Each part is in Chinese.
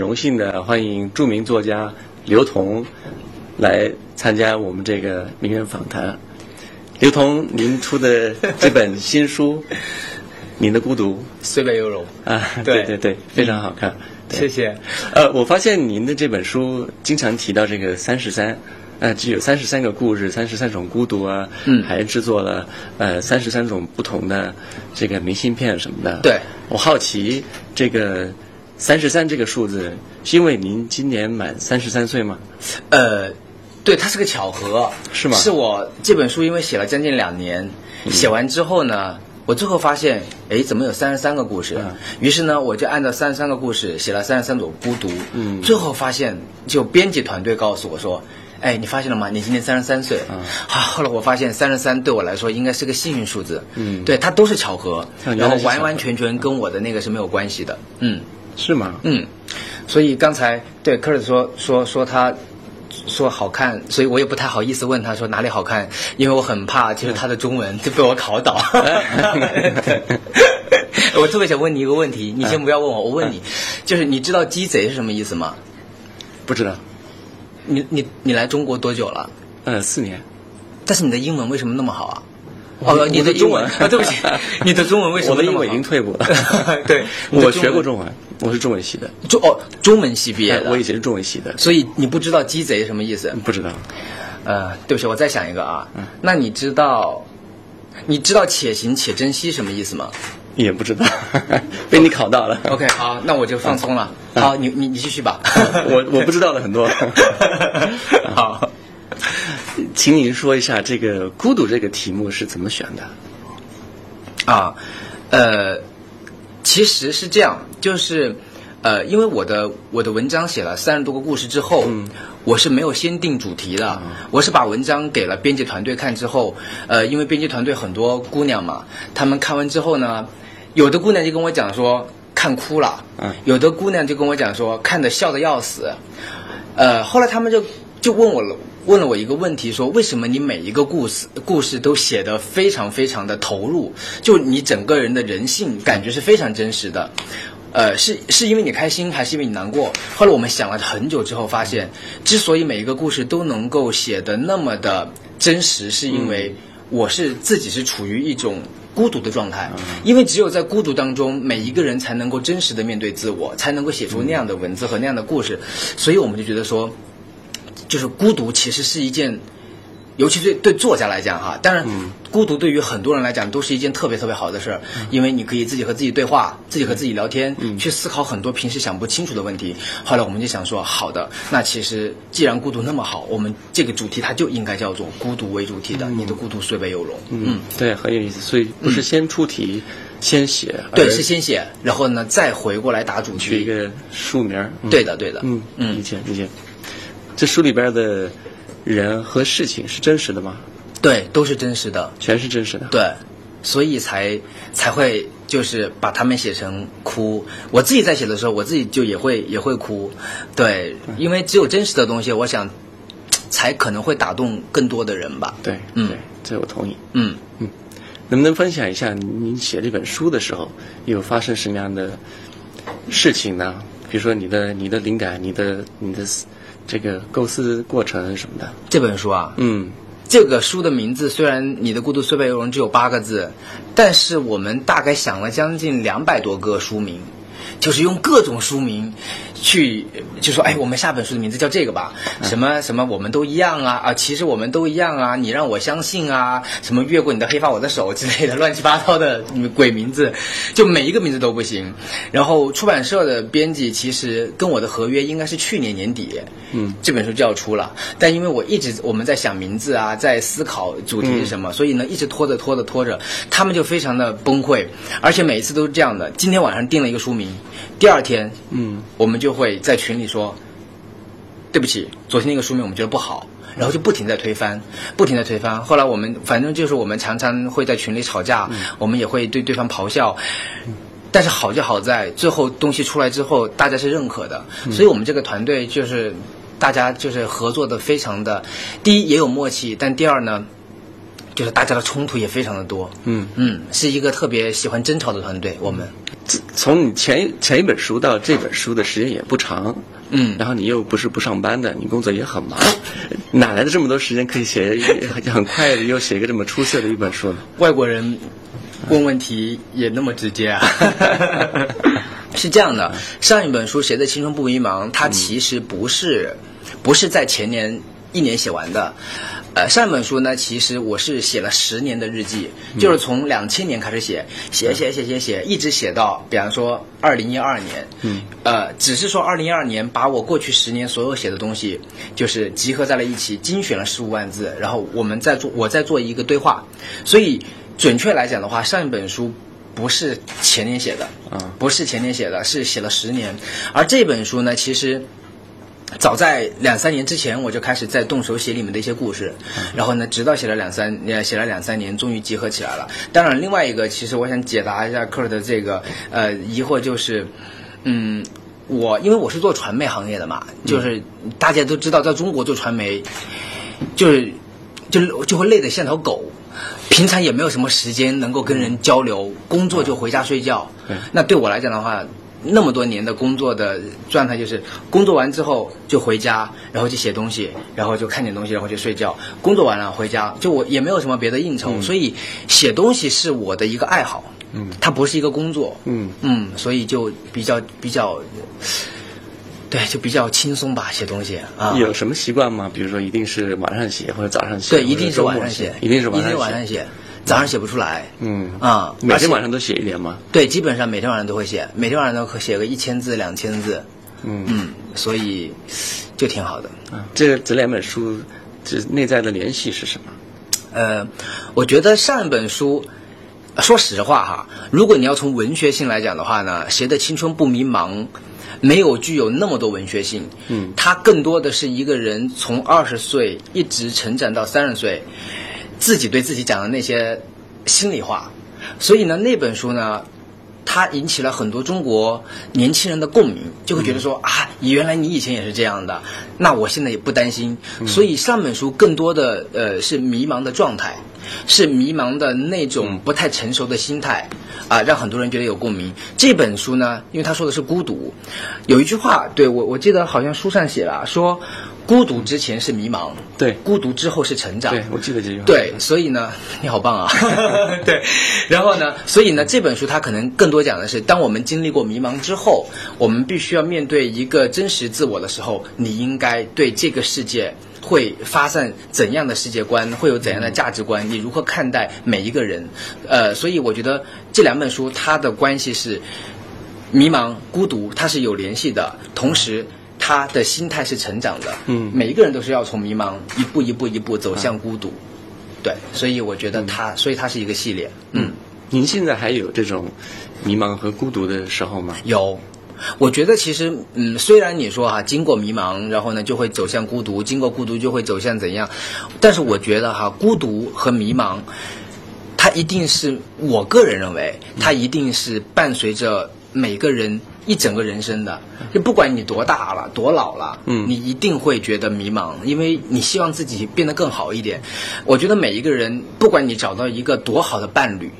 荣幸的欢迎著名作家刘同来参加我们这个名人访谈。刘同，您出的这本新书 《您的孤独》虽败犹荣啊，对对对，非常好看。谢谢。呃，我发现您的这本书经常提到这个三十三，呃，只有三十三个故事，三十三种孤独啊，嗯还制作了呃三十三种不同的这个明信片什么的。对，我好奇这个三十三这个数字，是因为您今年满三十三岁吗？呃，对，它是个巧合，是吗是我这本书因为写了将近两年，写完之后呢，我最后发现，哎，怎么有三十三个故事？嗯于是呢，我就按照三十三个故事写了三十三种孤独。嗯最后发现，就编辑团队告诉我说。哎，你发现了吗？你今年三十三岁。嗯好，后来我发现三十三对我来说应该是个幸运数字。嗯对，它都是巧合，然后完完全全跟我的那个是没有关系的。嗯。是吗？嗯，所以刚才对科尔说说说他说好看，所以我也不太好意思问他说哪里好看，因为我很怕就是他的中文就被我考倒。我特别想问你一个问题，你先不要问我，我问你，就是你知道鸡贼是什么意思吗？不知道。你你你来中国多久了？嗯，四年。但是你的英文为什么那么好啊？哦，你我的中文啊，对不起，你的中文为什么我的？英文已经退步了。对，我学过中文，我是中文系的，中哦中文系毕业的，我以前是中文系的，所以你不知道鸡贼什么意思？不知道。呃，对不起，我再想一个啊。那你知道，你知道“且行且珍惜”什么意思吗也不知道，被你考到了。？OK，好，那我就放松了。好，你你你继续吧。我我不知道的很多。好，请您说一下这个“孤独”这个题目是怎么选的？啊，呃，其实是这样，就是呃，因为我的我的文章写了三十多个故事之后，我是没有先定主题的，我是把文章给了编辑团队看之后，呃，因为编辑团队很多姑娘嘛，她们看完之后呢，有的姑娘就跟我讲说看哭了，嗯。有的姑娘就跟我讲说看的笑的要死，呃，后来他们就就问我了，问了我一个问题，说为什么你每一个故事故事都写得非常非常的投入，就你整个人的人性感觉是非常真实的。呃，是是因为你开心，还是因为你难过？后来我们想了很久之后，发现之所以每一个故事都能够写得那么的真实，是因为我是自己是处于一种孤独的状态，因为只有在孤独当中，每一个人才能够真实的面对自我，才能够写出那样的文字和那样的故事，所以我们就觉得说，就是孤独其实是一件，尤其对对作家来讲哈，当然，孤独对于很多人来讲都是一件特别特别好的事儿，因为你可以自己和自己对话，自己和自己聊天，去思考很多平时想不清楚的问题。后来我们就想说，好的，那其实既然孤独那么好，我们这个主题它就应该叫做孤独为主题的，你的孤独虽败犹荣。嗯，对，很有意思。所以不是先出题，先写，对，是先写，然后呢再回过来打主题。取一个书名。嗯对的，对的。嗯嗯理解理解。这书里边的人和事情是真实的吗？对，都是真实的。全是真实的。对，所以才才会就是把他们写成哭。我自己在写的时候，我自己就也会也会哭。对，因为只有真实的东西，我想才可能会打动更多的人吧。对，嗯对，这我同意。嗯嗯，能不能分享一下您写这本书的时候有发生什么样的事情呢？比如说你的你的灵感，你的你的这个构思过程什么的。这本书啊，嗯这个书的名字虽然“你的孤独虽败犹荣”只有八个字，但是我们大概想了将近两百多个书名，就是用各种书名去就说，哎，我们下本书的名字叫这个吧，什么什么我们都一样啊啊，其实我们都一样啊，你让我相信啊，什么越过你的黑发我的手之类的 乱七八糟的鬼名字，就每一个名字都不行。然后出版社的编辑其实跟我的合约应该是去年年底，嗯，这本书就要出了，但因为我一直我们在想名字啊，在思考主题是什么，所以呢一直拖着拖着拖着，他们就非常的崩溃，而且每一次都是这样的。今天晚上定了一个书名，第二天嗯。我们就会在群里说，对不起，昨天那个书面我们觉得不好。然后就不停在推翻，不停在推翻。后来我们反正就是我们常常会在群里吵架，我们也会对对方咆哮。但是好就好在最后东西出来之后，大家是认可的，所以我们这个团队就是大家就是合作的非常的，第一也有默契，但第二呢，就是大家的冲突也非常的多。嗯嗯，是一个特别喜欢争吵的团队。我们从你前前一本书到这本书的时间也不长，嗯然后你又不是不上班的，你工作也很忙，哪来的这么多时间可以写很 很快的又写一个这么出色的一本书呢？外国人问问题也那么直接啊。是这样的，上一本书《谁的青春不迷茫》，它其实不是不是在前年一年写完的。呃，上一本书呢，其实我是写了十年的日记，就是从两千年开始写，写写写写写，一直写到，比方说二零一二年。嗯。呃，只是说二零一二年把我过去十年所有写的东西，就是集合在了一起，精选了十五万字，然后我们再做，我再做一个对话。所以准确来讲的话，上一本书不是前年写的，啊不是前年写的，是写了十年。而这本书呢，其实早在两三年之前，我就开始在动手写里面的一些故事，然后呢，直到写了两三呃写了两三年，终于集合起来了。当然，另外一个，其实我想解答一下 Kurt 的这个呃疑惑，就是嗯。我因为我是做传媒行业的嘛，就是大家都知道，在中国做传媒，就是就就会累得像条狗，平常也没有什么时间能够跟人交流，工作就回家睡觉。那对我来讲的话，那么多年的工作的状态就是，工作完之后就回家，然后就写东西，然后就看点东西，然后就睡觉。工作完了回家，就我也没有什么别的应酬，所以写东西是我的一个爱好。嗯，它不是一个工作。嗯嗯，所以就比较比较，对，就比较轻松吧，写东西啊。有什么习惯吗？比如说，一定是晚上写或者早上写？对，一定是晚上写，一定是晚一定是晚上写，早上写不出来。嗯啊，每天晚上都写一点吗？对，基本上每天晚上都会写，每天晚上都会写个一千字、两千字。嗯嗯，所以就挺好的。啊，这这两本书这内在的联系是什么？呃，我觉得上一本书，说实话哈，如果你要从文学性来讲的话呢，谁的青春不迷茫，没有具有那么多文学性。嗯它更多的是一个人从二十岁一直成长到三十岁，自己对自己讲的那些心里话。所以呢，那本书呢，它引起了很多中国年轻人的共鸣，就会觉得说、啊，原来你以前也是这样的，那我现在也不担心。所以上本书更多的呃是迷茫的状态，是迷茫的那种不太成熟的心态。啊，让很多人觉得有共鸣。这本书呢，因为他说的是孤独，有一句话，对我我记得好像书上写了，说孤独之前是迷茫，对孤独之后是成长。对，我记得这句话。对，所以呢，你好棒啊！对，然后呢，所以呢，这本书它可能更多讲的是，当我们经历过迷茫之后，我们必须要面对一个真实自我的时候，你应该对这个世界会发散怎样的世界观，会有怎样的价值观，你如何看待每一个人？呃，所以我觉得这两本书它的关系是迷茫、孤独，它是有联系的，同时。他的心态是成长的，嗯。每一个人都是要从迷茫一步一步一步走向孤独，对，所以我觉得他，所以他是一个系列，嗯，您现在还有这种迷茫和孤独的时候吗？有。我觉得其实，嗯，虽然你说哈、经过迷茫，然后呢就会走向孤独，经过孤独就会走向怎样，但是我觉得哈、孤独和迷茫，它一定是我个人认为，它一定是伴随着每个人一整个人生的。就不管你多大了，多老了，嗯你一定会觉得迷茫，因为你希望自己变得更好一点。我觉得每一个人，不管你找到一个多好的伴侣，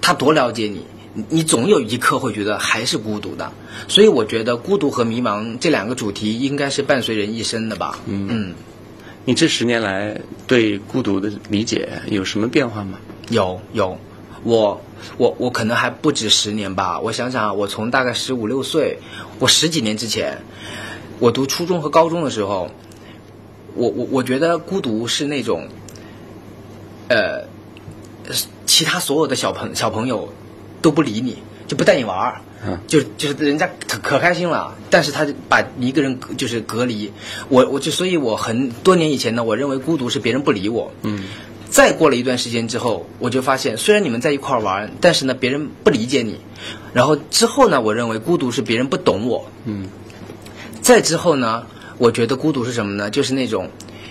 他多了解你，你你总有一刻会觉得还是孤独的。所以我觉得孤独和迷茫这两个主题应该是伴随人一生的吧。嗯嗯，你这十年来对孤独的理解有什么变化吗？有有，我我我可能还不止十年吧。我想想啊，我从大概十五六岁，我十几年之前，我读初中和高中的时候，我我我觉得孤独是那种，呃，其他所有的小朋小朋友都不理你，就不带你玩儿。嗯就就是人家可可开心了，但是他就把你一个人就是隔离，我我就所以我很多年以前呢，我认为孤独是别人不理我，嗯再过了一段时间之后，我就发现，虽然你们在一块儿玩，但是呢，别人不理解你。然后之后呢，我认为孤独是别人不懂我。嗯再之后呢，我觉得孤独是什么呢？就是那种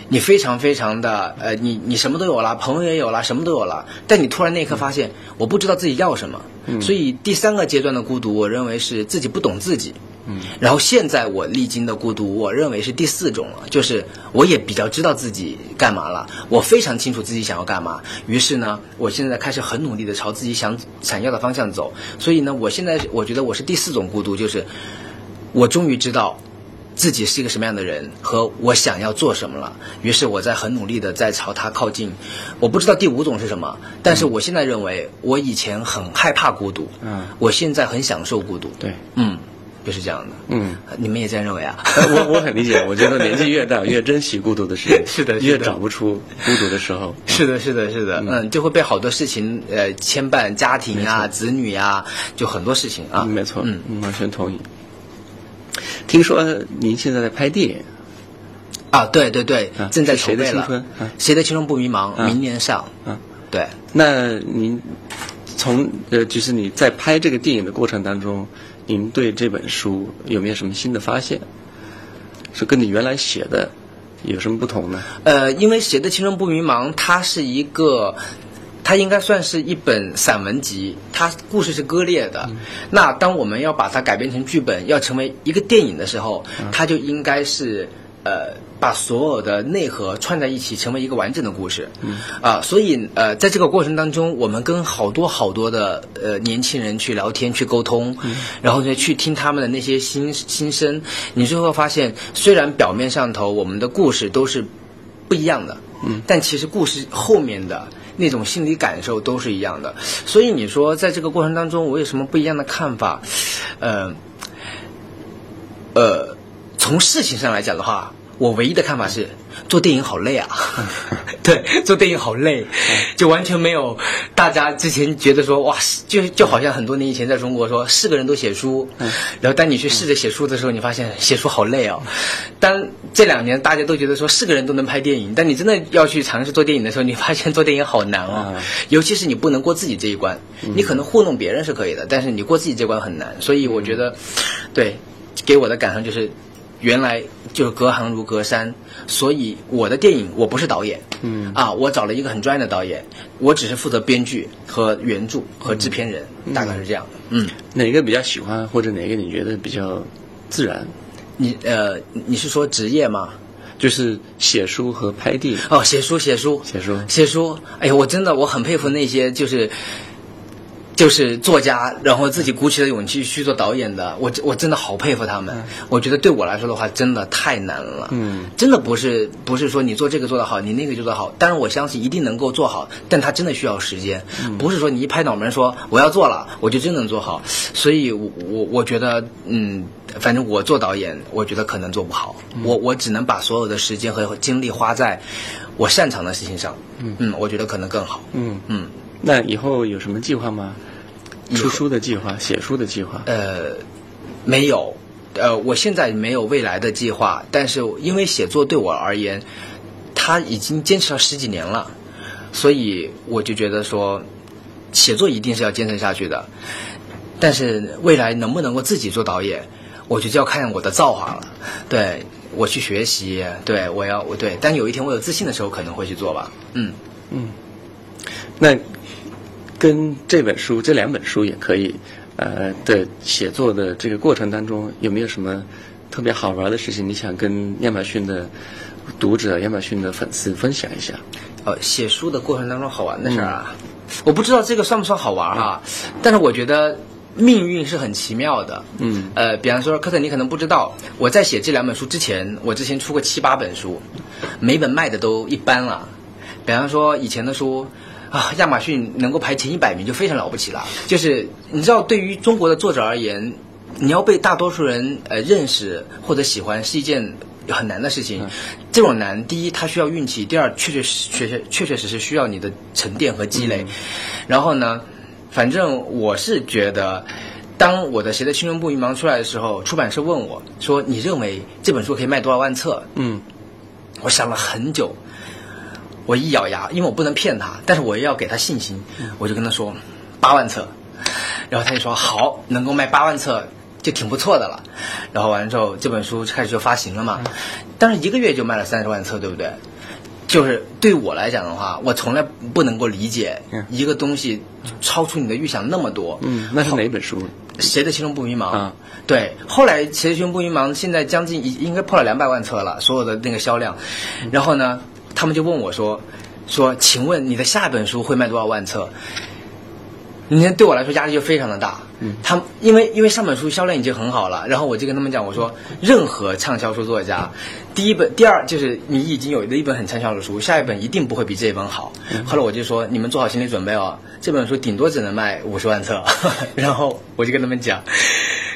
你非常非常的呃，你你什么都有了，朋友也有了，什么都有了，但你突然那一刻发现，我不知道自己要什么。嗯所以第三个阶段的孤独，我认为是自己不懂自己。嗯，然后现在我历经的孤独，我认为是第四种了，就是我也比较知道自己干嘛了，我非常清楚自己想要干嘛。于是呢，我现在开始很努力的朝自己想想要的方向走。所以呢，我现在我觉得我是第四种孤独，就是我终于知道。自己是一个什么样的人，和我想要做什么了。于是我在很努力的在朝他靠近。我不知道第五种是什么，但是我现在认为，我以前很害怕孤独，嗯，我现在很享受孤独。对，嗯，就是这样的。嗯，你们也这样认为啊？我我很理解，我觉得年纪越大越珍惜孤独的时间，是的越找不出孤独的时候。是的，是的，是的，嗯，就会被好多事情呃牵绊，家庭啊、子女啊，就很多事情啊。嗯没错，嗯，完全同意。听说您现在在拍电影，啊，对对对啊，正在筹备了的青春。啊谁的青春不迷茫？啊明年上。啊，对。那您从呃，就是你在拍这个电影的过程当中，您对这本书有没有什么新的发现？是跟你原来写的有什么不同呢？呃，因为《谁的青春不迷茫》它是一个，它应该算是一本散文集，它故事是割裂的。那当我们要把它改编成剧本，要成为一个电影的时候，它就应该是呃。把所有的内核串在一起，成为一个完整的故事，啊，所以呃，在这个过程当中，我们跟好多好多的呃年轻人去聊天、去沟通，然后呢，去听他们的那些心心声，你最后发现，虽然表面上头我们的故事都是不一样的，嗯，但其实故事后面的那种心理感受都是一样的。所以你说在这个过程当中，我有什么不一样的看法？呃，呃，从事情上来讲的话，我唯一的看法是，做电影好累啊。对，做电影好累，就完全没有大家之前觉得说哇，就就好像很多年以前在中国说是个人都写书，然后当你去试着写书的时候，你发现写书好累哦。当这两年大家都觉得说是个人都能拍电影，但你真的要去尝试做电影的时候，你发现做电影好难哦。尤其是你不能过自己这一关，你可能糊弄别人是可以的，但是你过自己这关很难。所以我觉得，对，给我的感受就是。原来就是隔行如隔山，所以我的电影我不是导演，嗯啊，我找了一个很专业的导演，我只是负责编剧和原著和制片人，大概是这样的。嗯，哪个比较喜欢，或者哪个你觉得比较自然？你呃，你是说职业吗？就是写书和拍电影。哦，写书，写书，写书写书。哎呀，我真的我很佩服那些就是。就是作家，然后自己鼓起了勇气去做导演的，我我真的好佩服他们。我觉得对我来说的话，真的太难了。嗯，真的不是不是说你做这个做得好，你那个就做得好。当然我相信一定能够做好，但它真的需要时间，不是说你一拍脑门说我要做了，我就真能做好。所以我我我觉得，嗯，反正我做导演，我觉得可能做不好。我我只能把所有的时间和精力花在我擅长的事情上。嗯嗯，我觉得可能更好。嗯嗯。那以后有什么计划吗？出书的计划，写书的计划？呃，没有，呃，我现在没有未来的计划，但是因为写作对我而言，他已经坚持了十几年了，所以我就觉得说，写作一定是要坚持下去的。但是未来能不能够自己做导演，我觉得就要看我的造化了。对我去学习，对我要我对，但有一天我有自信的时候，可能会去做吧。嗯嗯，那。跟这本书、这两本书也可以，呃的写作的这个过程当中，有没有什么特别好玩的事情？你想跟亚马逊的读者、亚马逊的粉丝分享一下？呃，写书的过程当中好玩的事儿啊，我不知道这个算不算好玩哈，但是我觉得命运是很奇妙的。嗯，呃，比方说，科特，你可能不知道，我在写这两本书之前，我之前出过七八本书，每本卖的都一般了。比方说，以前的书。啊，亚马逊能够排前一百名就非常了不起了。就是你知道，对于中国的作者而言，你要被大多数人呃认识或者喜欢是一件很难的事情。这种难，第一它需要运气，第二确确确确确确实实需要你的沉淀和积累。然后呢，反正我是觉得，当我的《谁的青春不迷茫》出来的时候，出版社问我说：“你认为这本书可以卖多少万册？”嗯，我想了很久。我一咬牙，因为我不能骗他，但是我也要给他信心，我就跟他说八万册，然后他就说好，能够卖八万册就挺不错的了。然后完了之后，这本书开始就发行了嘛，但是一个月就卖了三十万册，对不对？就是对我来讲的话，我从来不能够理解一个东西超出你的预想那么多。嗯，那是哪本书？谁的心中不迷茫？啊对，后来谁的心中不迷茫现在将近应该破了两百万册了，所有的那个销量。然后呢，他们就问我说说，请问你的下一本书会卖多少万册？你看，对我来说压力就非常的大。嗯，他们因为因为上本书销量已经很好了，然后我就跟他们讲，我说任何畅销书作家，第一本、第二就是你已经有了一本很畅销的书，下一本一定不会比这一本好。后来我就说，你们做好心理准备哦，这本书顶多只能卖五十万册。然后我就跟他们讲，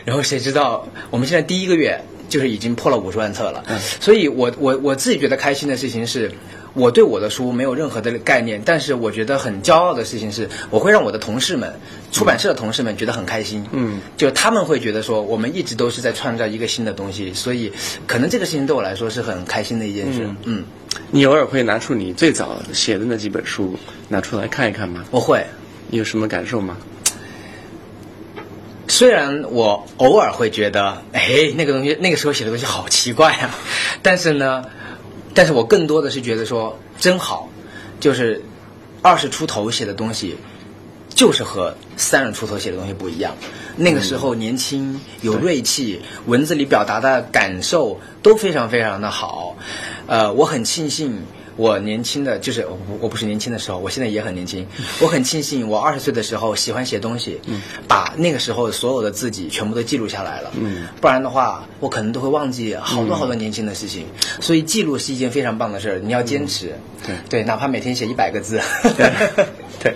然后谁知道我们现在第一个月就是已经破了五十万册了。所以我我我自己觉得开心的事情是。我对我的书没有任何的概念，但是我觉得很骄傲的事情是，我会让我的同事们、出版社的同事们觉得很开心。嗯，就他们会觉得说，我们一直都是在创造一个新的东西，所以可能这个事情对我来说是很开心的一件事。嗯，你偶尔会拿出你最早写的那几本书拿出来看一看吗？我会。你有什么感受吗？虽然我偶尔会觉得，哎，那个东西那个时候写的东西好奇怪啊，但是呢。但是我更多的是觉得说真好，就是二十出头写的东西，就是和三十出头写的东西不一样。那个时候年轻有锐气，文字里表达的感受都非常非常的好。呃，我很庆幸。我年轻的就是我我不是年轻的时候，我现在也很年轻。我很庆幸我二十岁的时候喜欢写东西，把那个时候所有的自己全部都记录下来了。嗯，不然的话，我可能都会忘记好多好多年轻的事情。所以记录是一件非常棒的事儿，你要坚持。对对，哪怕每天写一百个字。对，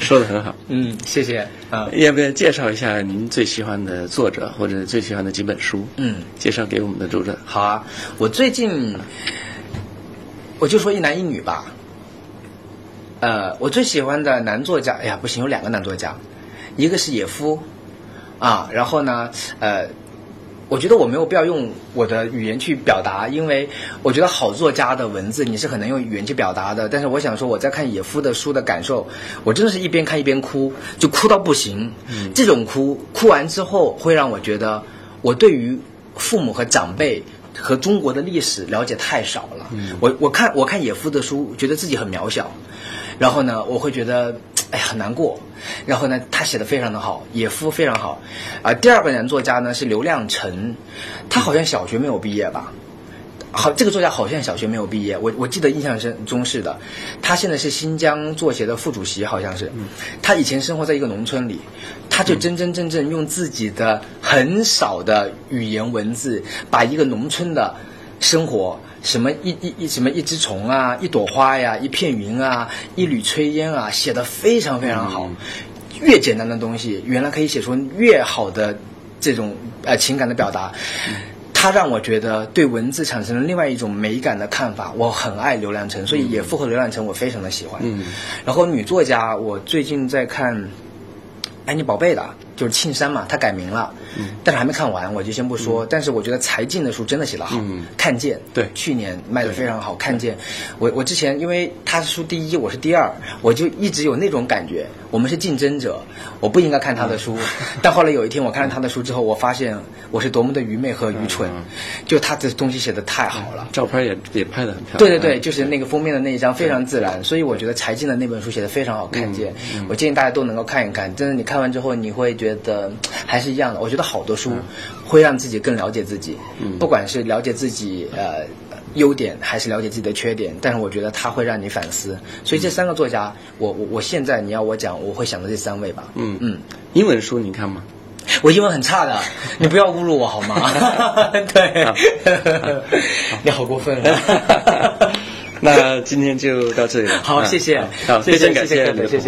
说的很好。嗯，谢谢啊。要不要介绍一下您最喜欢的作者或者最喜欢的几本书？嗯，介绍给我们的读者。好啊，我最近。我就说一男一女吧。呃，我最喜欢的男作家，哎呀，不行，有两个男作家，一个是野夫，啊，然后呢，呃，我觉得我没有必要用我的语言去表达，因为我觉得好作家的文字你是很难用语言去表达的。但是我想说，我在看野夫的书的感受，我真的是一边看一边哭，就哭到不行。嗯这种哭，哭完之后会让我觉得，我对于父母和长辈。和中国的历史了解太少了，我我看我看野夫的书，觉得自己很渺小，然后呢，我会觉得哎呀很难过，然后呢，他写的非常的好，野夫非常好，啊，第二个男作家呢是刘亮程，他好像小学没有毕业吧。好，这个作家好像小学没有毕业，我我记得印象深中是的，他现在是新疆作协的副主席，好像是。他以前生活在一个农村里，他就真真正正用自己的很少的语言文字，把一个农村的生活，什么一一一什么一只虫啊，一朵花呀，一片云啊，一缕炊烟啊，写得非常非常好。越简单的东西，原来可以写出越好的这种呃情感的表达。他让我觉得对文字产生了另外一种美感的看法。我很爱刘亮程，所以也符合刘亮程，我非常的喜欢。嗯，然后女作家，我最近在看《哎，你宝贝》的。就是庆山嘛，他改名了，但是还没看完，我就先不说。但是我觉得柴静的书真的写得好，看见。对。去年卖的非常好，看见。我我之前因为他是书第一，我是第二，我就一直有那种感觉，我们是竞争者，我不应该看他的书。但后来有一天我看了他的书之后，我发现我是多么的愚昧和愚蠢，就他的东西写的太好了，照片也也拍的很漂亮。对对对，就是那个封面的那一张非常自然，所以我觉得柴静的那本书写的非常好，看见，我建议大家都能够看一看。真的，你看完之后你会觉得还是一样的。我觉得好多书会让自己更了解自己，不管是了解自己呃优点，还是了解自己的缺点。但是我觉得它会让你反思。所以这三个作家，我我我现在你要我讲，我会想到这三位吧。嗯嗯，英文书你看吗？我英文很差的，你不要侮辱我好吗？对，你好过分啊！那今天就到这里了。好，谢谢，好，谢谢，感谢，谢谢。